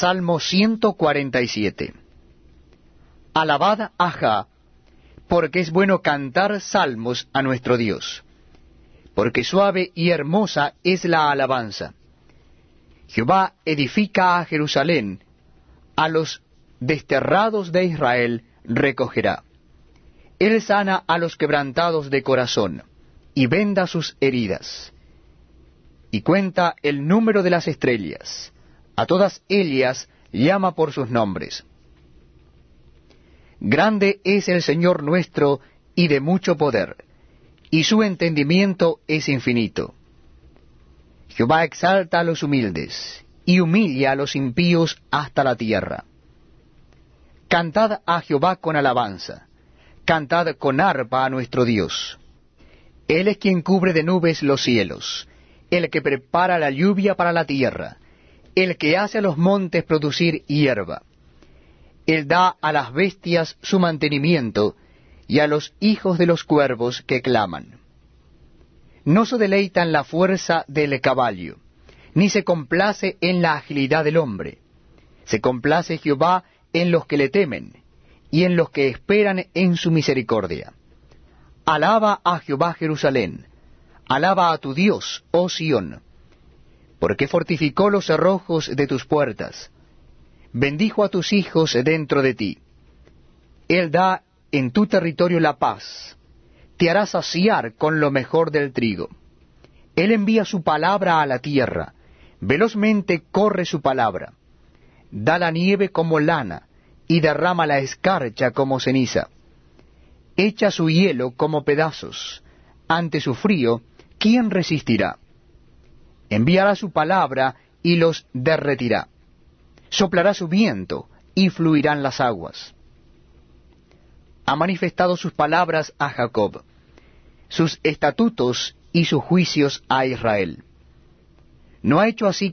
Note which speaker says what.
Speaker 1: Salmo 147 Alabad a porque es bueno cantar salmos a nuestro Dios, porque suave y hermosa es la alabanza. Jehová edifica a Jerusalén, a los desterrados de Israel recogerá. Él sana a los quebrantados de corazón, y venda sus heridas. Y cuenta el número de las estrellas, a todas ellas llama por sus nombres. Grande es el Señor nuestro y de mucho poder, y su entendimiento es infinito. Jehová exalta a los humildes, y humilla a los impíos hasta la tierra. Cantad a Jehová con alabanza, cantad con arpa a nuestro Dios. Él es quien cubre de nubes los cielos, el que prepara la lluvia para la tierra, el que hace a los montes producir hierba él da a las bestias su mantenimiento y a los hijos de los cuervos que claman. No se deleita en la fuerza del caballo, ni se complace en la agilidad del hombre. Se complace Jehová en los que le temen, y en los que esperan en su misericordia. Alaba a Jehová Jerusalén, alaba a tu Dios, oh Sión, porque fortificó los cerrojos de tus puertas, bendijo a tus hijos dentro de ti. Él da en tu territorio la paz, te hará saciar con lo mejor del trigo. Él envía su palabra a la tierra, velozmente corre su palabra. Da la nieve como lana, y derrama la escarcha como ceniza. Echa su hielo como pedazos. Ante su frío, ¿quién resistirá? Enviará su palabra y los derretirá soplará su viento y fluirán las aguas. Ha manifestado sus palabras a Jacob, sus estatutos y sus juicios a Israel. No ha hecho así